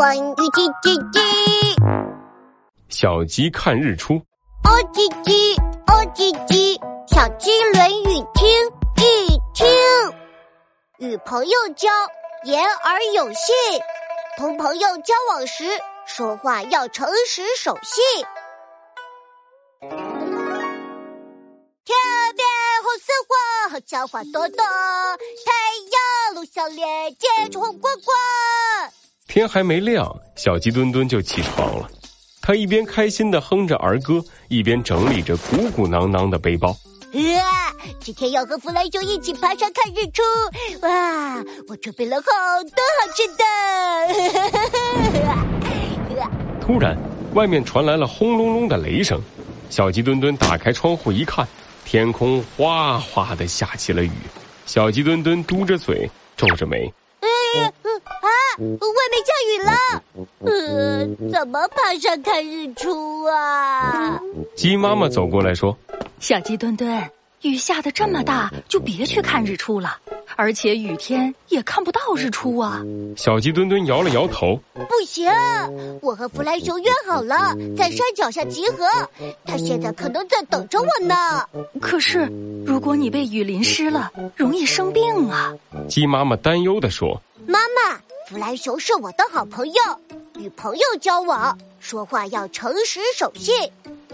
关于叽叽叽，小鸡看日出。哦叽叽，哦叽叽，小鸡论语听一听。与朋友交，言而有信。同朋友交往时，说话要诚实守信。天边红似火，小花朵朵，太阳露笑脸，结出红果果。天还没亮，小鸡墩墩就起床了。他一边开心的哼着儿歌，一边整理着鼓鼓囊囊的背包。啊！今天要和弗兰熊一起爬山看日出。哇！我准备了好多好吃的。突然，外面传来了轰隆隆的雷声。小鸡墩墩打开窗户一看，天空哗哗的下起了雨。小鸡墩墩嘟着嘴，皱着眉。外面下雨了，呃，怎么爬山看日出啊？鸡妈妈走过来说：“小鸡墩墩，雨下的这么大，就别去看日出了，而且雨天也看不到日出啊。”小鸡墩墩摇了摇头：“不行，我和弗莱熊约好了在山脚下集合，他现在可能在等着我呢。可是，如果你被雨淋湿了，容易生病啊。”鸡妈妈担忧的说：“妈妈。”弗兰熊是我的好朋友，与朋友交往，说话要诚实守信，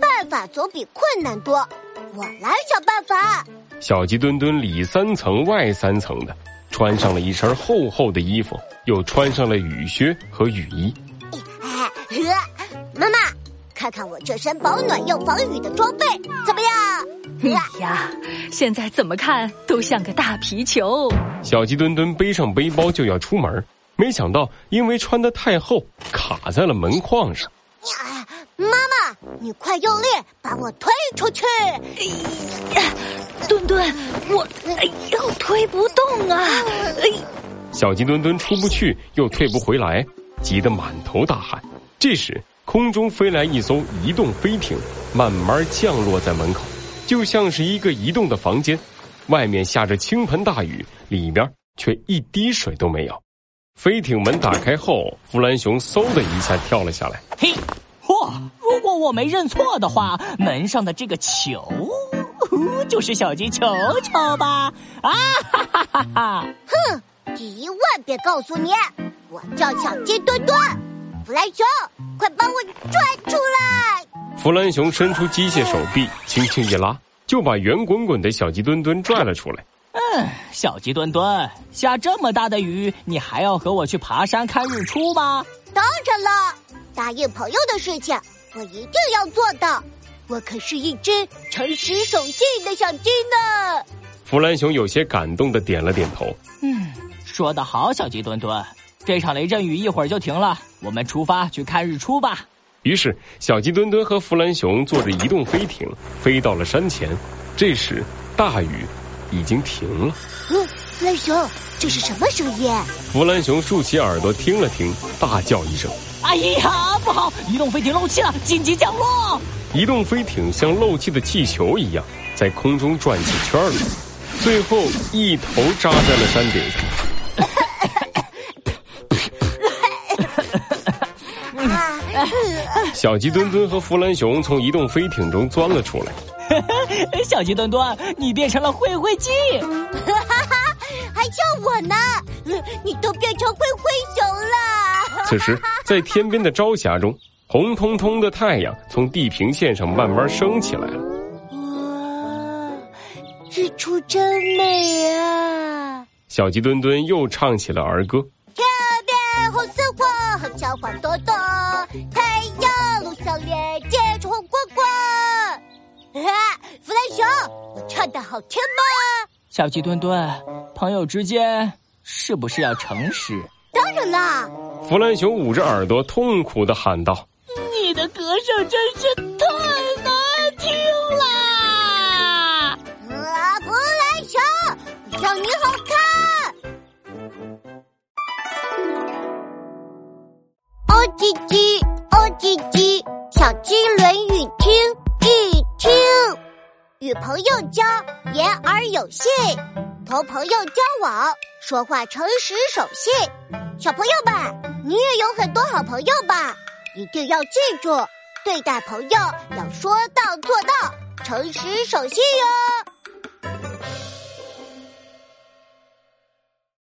办法总比困难多。我来想办法。小鸡墩墩里三层外三层的，穿上了一身厚厚的衣服，又穿上了雨靴和雨衣。哎，妈妈，看看我这身保暖又防雨的装备怎么样？你呀，现在怎么看都像个大皮球。小鸡墩墩背上背包就要出门。没想到，因为穿的太厚，卡在了门框上。妈妈，你快用力把我推出去！哎呀，墩墩，我哎呦推不动啊！哎，小鸡墩墩出不去，又退不回来，急得满头大汗。这时，空中飞来一艘移动飞艇，慢慢降落在门口，就像是一个移动的房间。外面下着倾盆大雨，里面却一滴水都没有。飞艇门打开后，弗兰熊嗖的一下跳了下来。嘿，嚯！如果我没认错的话，门上的这个球就是小鸡球球吧？啊哈哈哈哈！哼！第一万遍告诉你，我叫小鸡墩墩。弗兰熊，快帮我拽出来！弗兰熊伸出机械手臂，轻轻一拉，就把圆滚滚的小鸡墩墩拽了出来。嗯，小鸡墩墩，下这么大的雨，你还要和我去爬山看日出吗？当然了，答应朋友的事情，我一定要做到。我可是一只诚实守信的小鸡呢。弗兰熊有些感动的点了点头。嗯，说得好，小鸡墩墩，这场雷阵雨一会儿就停了，我们出发去看日出吧。于是，小鸡墩墩和弗兰熊坐着移动飞艇飞到了山前。这时，大雨。已经停了。嗯，弗兰熊，这是什么声音？弗兰熊竖起耳朵听了听，大叫一声：“哎呀，不好！移动飞艇漏气了，紧急降落！”移动飞艇像漏气的气球一样，在空中转起圈来，最后一头扎在了山顶上。小鸡墩墩和弗兰熊从移动飞艇中钻了出来。小鸡墩墩，你变成了灰灰鸡，还叫我呢？你都变成灰灰熊了。此时，在天边的朝霞中，红彤彤的太阳从地平线上慢慢升起来了。哇，日出真美啊！小鸡墩墩又唱起了儿歌。红似火，小花朵朵，太阳露笑脸，接着红果果。啊，弗兰熊，我唱的好听吗？小鸡墩墩，朋友之间是不是要诚实？当然啦！弗兰熊捂着耳朵，痛苦的喊道：“你的歌声真是太叽叽，哦叽叽，小鸡论语听一听。与朋友交，言而有信；同朋友交往，说话诚实守信。小朋友们，你也有很多好朋友吧。一定要记住，对待朋友要说到做到，诚实守信哟。